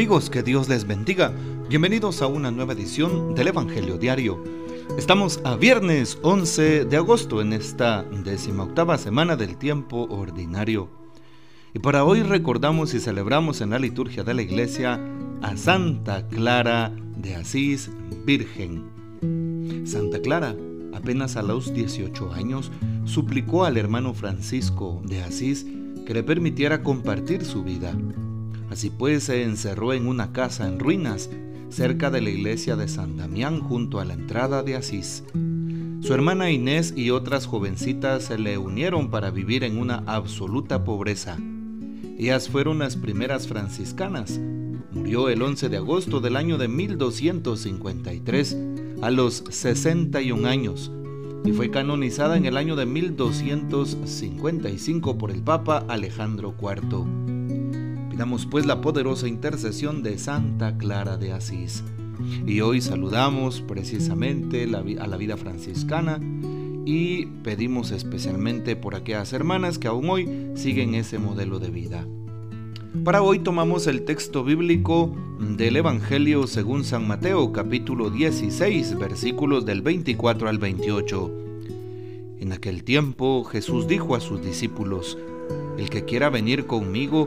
Amigos, que Dios les bendiga. Bienvenidos a una nueva edición del Evangelio Diario. Estamos a viernes 11 de agosto en esta decimoctava semana del tiempo ordinario. Y para hoy recordamos y celebramos en la liturgia de la iglesia a Santa Clara de Asís, Virgen. Santa Clara, apenas a los 18 años, suplicó al hermano Francisco de Asís que le permitiera compartir su vida Así pues se encerró en una casa en ruinas, cerca de la iglesia de San Damián junto a la entrada de Asís. Su hermana Inés y otras jovencitas se le unieron para vivir en una absoluta pobreza. Ellas fueron las primeras franciscanas. Murió el 11 de agosto del año de 1253 a los 61 años y fue canonizada en el año de 1255 por el Papa Alejandro IV. Damos pues la poderosa intercesión de Santa Clara de Asís. Y hoy saludamos precisamente a la vida franciscana y pedimos especialmente por aquellas hermanas que aún hoy siguen ese modelo de vida. Para hoy tomamos el texto bíblico del Evangelio según San Mateo capítulo 16 versículos del 24 al 28. En aquel tiempo Jesús dijo a sus discípulos, el que quiera venir conmigo,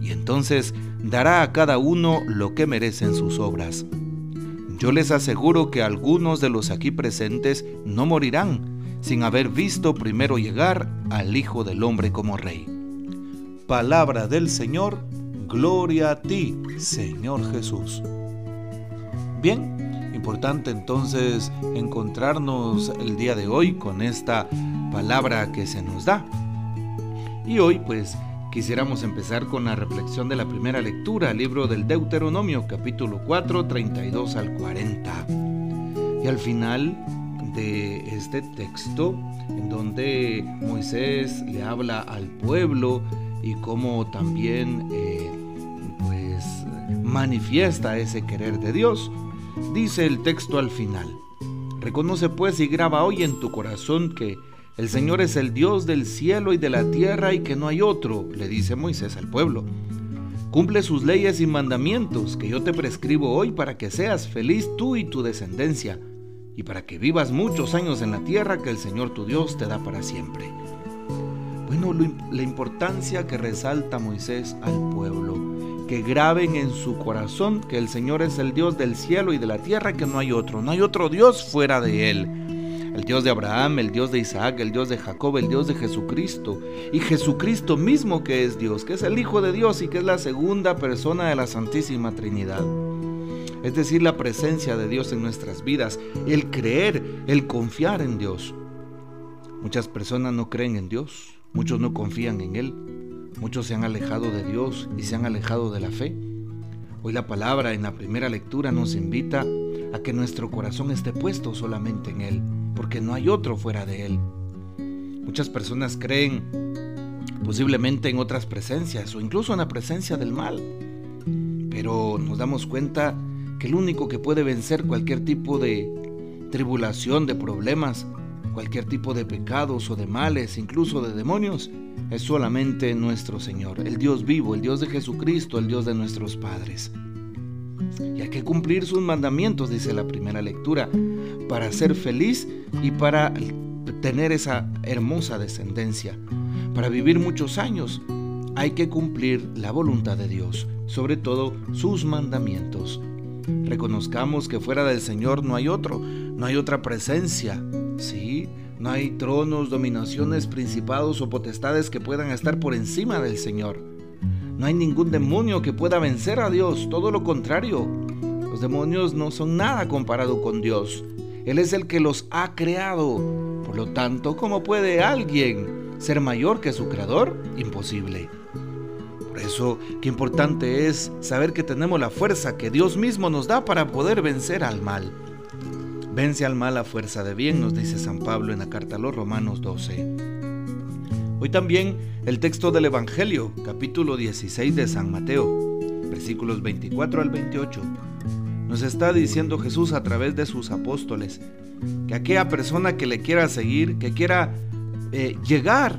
y entonces dará a cada uno lo que merecen sus obras. Yo les aseguro que algunos de los aquí presentes no morirán sin haber visto primero llegar al Hijo del Hombre como Rey. Palabra del Señor, gloria a ti, Señor Jesús. Bien, importante entonces encontrarnos el día de hoy con esta palabra que se nos da. Y hoy pues Quisiéramos empezar con la reflexión de la primera lectura, libro del Deuteronomio, capítulo 4, 32 al 40. Y al final de este texto, en donde Moisés le habla al pueblo y cómo también eh, pues manifiesta ese querer de Dios, dice el texto al final. Reconoce pues y graba hoy en tu corazón que el Señor es el Dios del cielo y de la tierra y que no hay otro, le dice Moisés al pueblo. Cumple sus leyes y mandamientos que yo te prescribo hoy para que seas feliz tú y tu descendencia, y para que vivas muchos años en la tierra que el Señor tu Dios te da para siempre. Bueno, la importancia que resalta Moisés al pueblo, que graben en su corazón que el Señor es el Dios del cielo y de la tierra, que no hay otro, no hay otro Dios fuera de Él el Dios de Abraham, el Dios de Isaac, el Dios de Jacob, el Dios de Jesucristo. Y Jesucristo mismo que es Dios, que es el Hijo de Dios y que es la segunda persona de la Santísima Trinidad. Es decir, la presencia de Dios en nuestras vidas, el creer, el confiar en Dios. Muchas personas no creen en Dios, muchos no confían en Él, muchos se han alejado de Dios y se han alejado de la fe. Hoy la palabra en la primera lectura nos invita a que nuestro corazón esté puesto solamente en Él porque no hay otro fuera de Él. Muchas personas creen posiblemente en otras presencias o incluso en la presencia del mal, pero nos damos cuenta que el único que puede vencer cualquier tipo de tribulación, de problemas, cualquier tipo de pecados o de males, incluso de demonios, es solamente nuestro Señor, el Dios vivo, el Dios de Jesucristo, el Dios de nuestros padres. Y hay que cumplir sus mandamientos, dice la primera lectura, para ser feliz y para tener esa hermosa descendencia. Para vivir muchos años hay que cumplir la voluntad de Dios, sobre todo sus mandamientos. Reconozcamos que fuera del Señor no hay otro, no hay otra presencia, ¿sí? No hay tronos, dominaciones, principados o potestades que puedan estar por encima del Señor. No hay ningún demonio que pueda vencer a Dios, todo lo contrario. Los demonios no son nada comparado con Dios. Él es el que los ha creado. Por lo tanto, ¿cómo puede alguien ser mayor que su creador? Imposible. Por eso, qué importante es saber que tenemos la fuerza que Dios mismo nos da para poder vencer al mal. Vence al mal a fuerza de bien, nos dice San Pablo en la carta a los Romanos 12. Hoy también el texto del Evangelio, capítulo 16 de San Mateo, versículos 24 al 28. Nos está diciendo Jesús a través de sus apóstoles que aquella persona que le quiera seguir, que quiera eh, llegar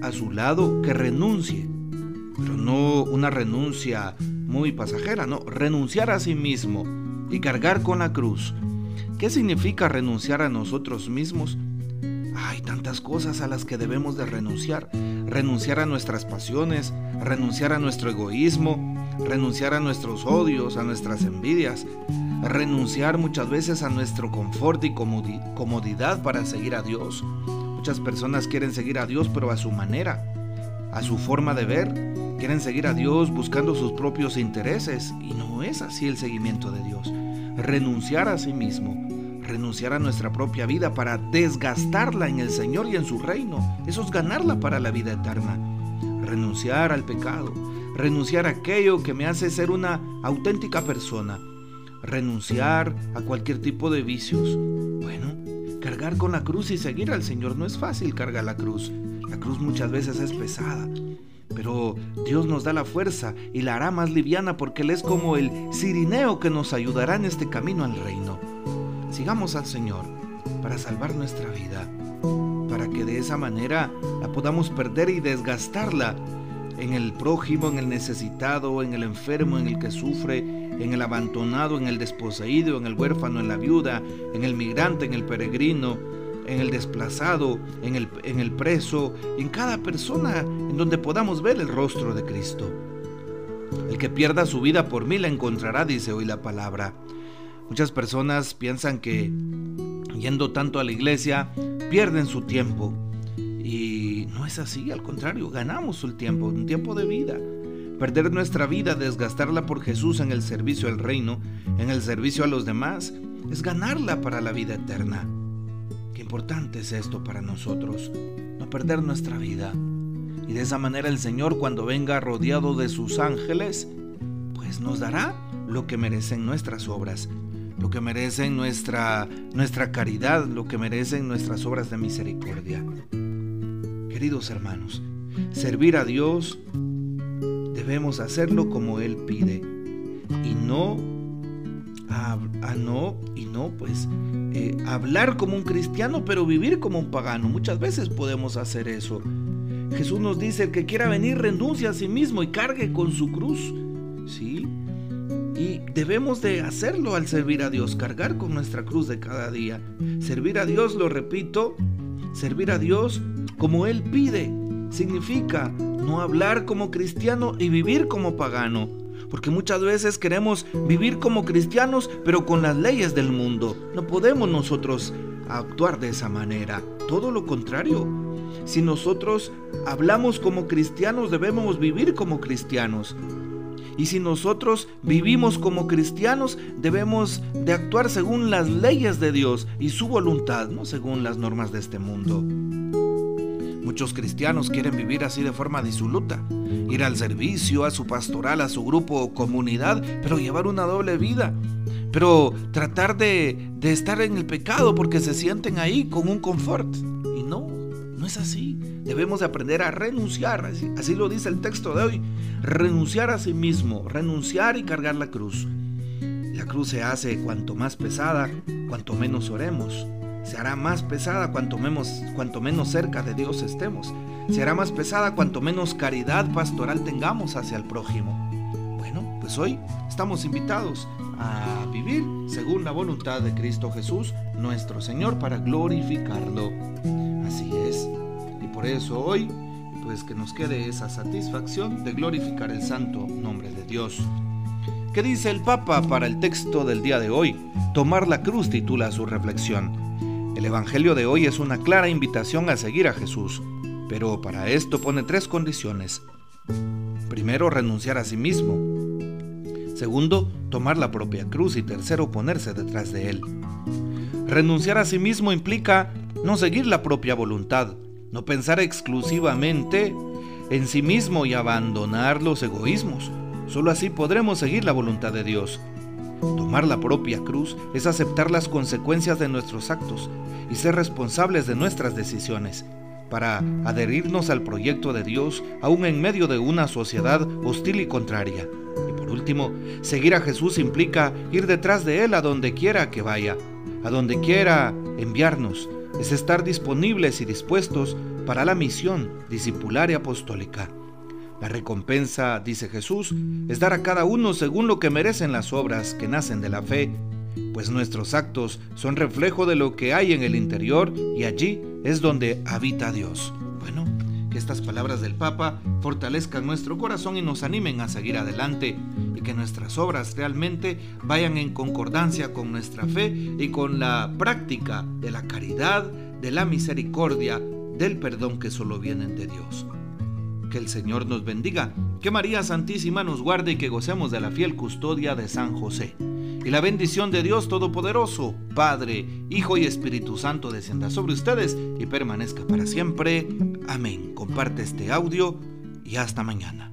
a su lado, que renuncie, pero no una renuncia muy pasajera, no, renunciar a sí mismo y cargar con la cruz. ¿Qué significa renunciar a nosotros mismos? Tantas cosas a las que debemos de renunciar. Renunciar a nuestras pasiones, renunciar a nuestro egoísmo, renunciar a nuestros odios, a nuestras envidias, renunciar muchas veces a nuestro confort y comodidad para seguir a Dios. Muchas personas quieren seguir a Dios pero a su manera, a su forma de ver. Quieren seguir a Dios buscando sus propios intereses y no es así el seguimiento de Dios. Renunciar a sí mismo, renunciar a nuestra propia vida para desgastarla en el Señor y en su reino. Eso es ganarla para la vida eterna. Renunciar al pecado, renunciar a aquello que me hace ser una auténtica persona, renunciar a cualquier tipo de vicios. Bueno, cargar con la cruz y seguir al Señor no es fácil cargar la cruz. La cruz muchas veces es pesada, pero Dios nos da la fuerza y la hará más liviana porque Él es como el cirineo que nos ayudará en este camino al reino. Sigamos al Señor para salvar nuestra vida, para que de esa manera la podamos perder y desgastarla en el prójimo, en el necesitado, en el enfermo, en el que sufre, en el abandonado, en el desposeído, en el huérfano, en la viuda, en el migrante, en el peregrino, en el desplazado, en el, en el preso, en cada persona en donde podamos ver el rostro de Cristo. El que pierda su vida por mí la encontrará, dice hoy la palabra. Muchas personas piensan que yendo tanto a la iglesia pierden su tiempo. Y no es así, al contrario, ganamos el tiempo, un tiempo de vida. Perder nuestra vida, desgastarla por Jesús en el servicio al reino, en el servicio a los demás, es ganarla para la vida eterna. Qué importante es esto para nosotros, no perder nuestra vida. Y de esa manera el Señor cuando venga rodeado de sus ángeles, pues nos dará lo que merecen nuestras obras, lo que merecen nuestra, nuestra caridad, lo que merecen nuestras obras de misericordia. Queridos hermanos, servir a Dios debemos hacerlo como Él pide y no a, no y no pues eh, hablar como un cristiano pero vivir como un pagano. Muchas veces podemos hacer eso. Jesús nos dice el que quiera venir renuncia a sí mismo y cargue con su cruz, sí. Y debemos de hacerlo al servir a Dios, cargar con nuestra cruz de cada día. Servir a Dios, lo repito, servir a Dios como Él pide. Significa no hablar como cristiano y vivir como pagano. Porque muchas veces queremos vivir como cristianos, pero con las leyes del mundo. No podemos nosotros actuar de esa manera. Todo lo contrario. Si nosotros hablamos como cristianos, debemos vivir como cristianos. Y si nosotros vivimos como cristianos, debemos de actuar según las leyes de Dios y su voluntad, no según las normas de este mundo. Muchos cristianos quieren vivir así de forma disoluta, ir al servicio, a su pastoral, a su grupo o comunidad, pero llevar una doble vida. Pero tratar de, estar en el pecado porque se sienten ahí con un confort. Y no, no es así. Debemos de aprender a renunciar, así lo dice el texto de hoy. Renunciar a sí mismo, renunciar y cargar la cruz. La cruz se hace cuanto más pesada, cuanto menos oremos se hará más pesada cuanto menos, cuanto menos cerca de Dios estemos. Se hará más pesada cuanto menos caridad pastoral tengamos hacia el prójimo. Bueno, pues hoy estamos invitados a vivir según la voluntad de Cristo Jesús, nuestro Señor, para glorificarlo. Así es. Por eso hoy, pues que nos quede esa satisfacción de glorificar el santo nombre de Dios. ¿Qué dice el Papa para el texto del día de hoy? Tomar la cruz titula su reflexión. El Evangelio de hoy es una clara invitación a seguir a Jesús, pero para esto pone tres condiciones. Primero, renunciar a sí mismo. Segundo, tomar la propia cruz y tercero, ponerse detrás de él. Renunciar a sí mismo implica no seguir la propia voluntad, no pensar exclusivamente en sí mismo y abandonar los egoísmos. Solo así podremos seguir la voluntad de Dios. Tomar la propia cruz es aceptar las consecuencias de nuestros actos y ser responsables de nuestras decisiones para adherirnos al proyecto de Dios aún en medio de una sociedad hostil y contraria. Y por último, seguir a Jesús implica ir detrás de Él a donde quiera que vaya, a donde quiera enviarnos. Es estar disponibles y dispuestos para la misión discipular y apostólica. La recompensa, dice Jesús, es dar a cada uno según lo que merecen las obras que nacen de la fe, pues nuestros actos son reflejo de lo que hay en el interior y allí es donde habita Dios. Bueno, que estas palabras del Papa fortalezcan nuestro corazón y nos animen a seguir adelante que nuestras obras realmente vayan en concordancia con nuestra fe y con la práctica de la caridad, de la misericordia, del perdón que solo vienen de Dios. Que el Señor nos bendiga, que María Santísima nos guarde y que gocemos de la fiel custodia de San José. Y la bendición de Dios Todopoderoso, Padre, Hijo y Espíritu Santo descienda sobre ustedes y permanezca para siempre. Amén. Comparte este audio y hasta mañana.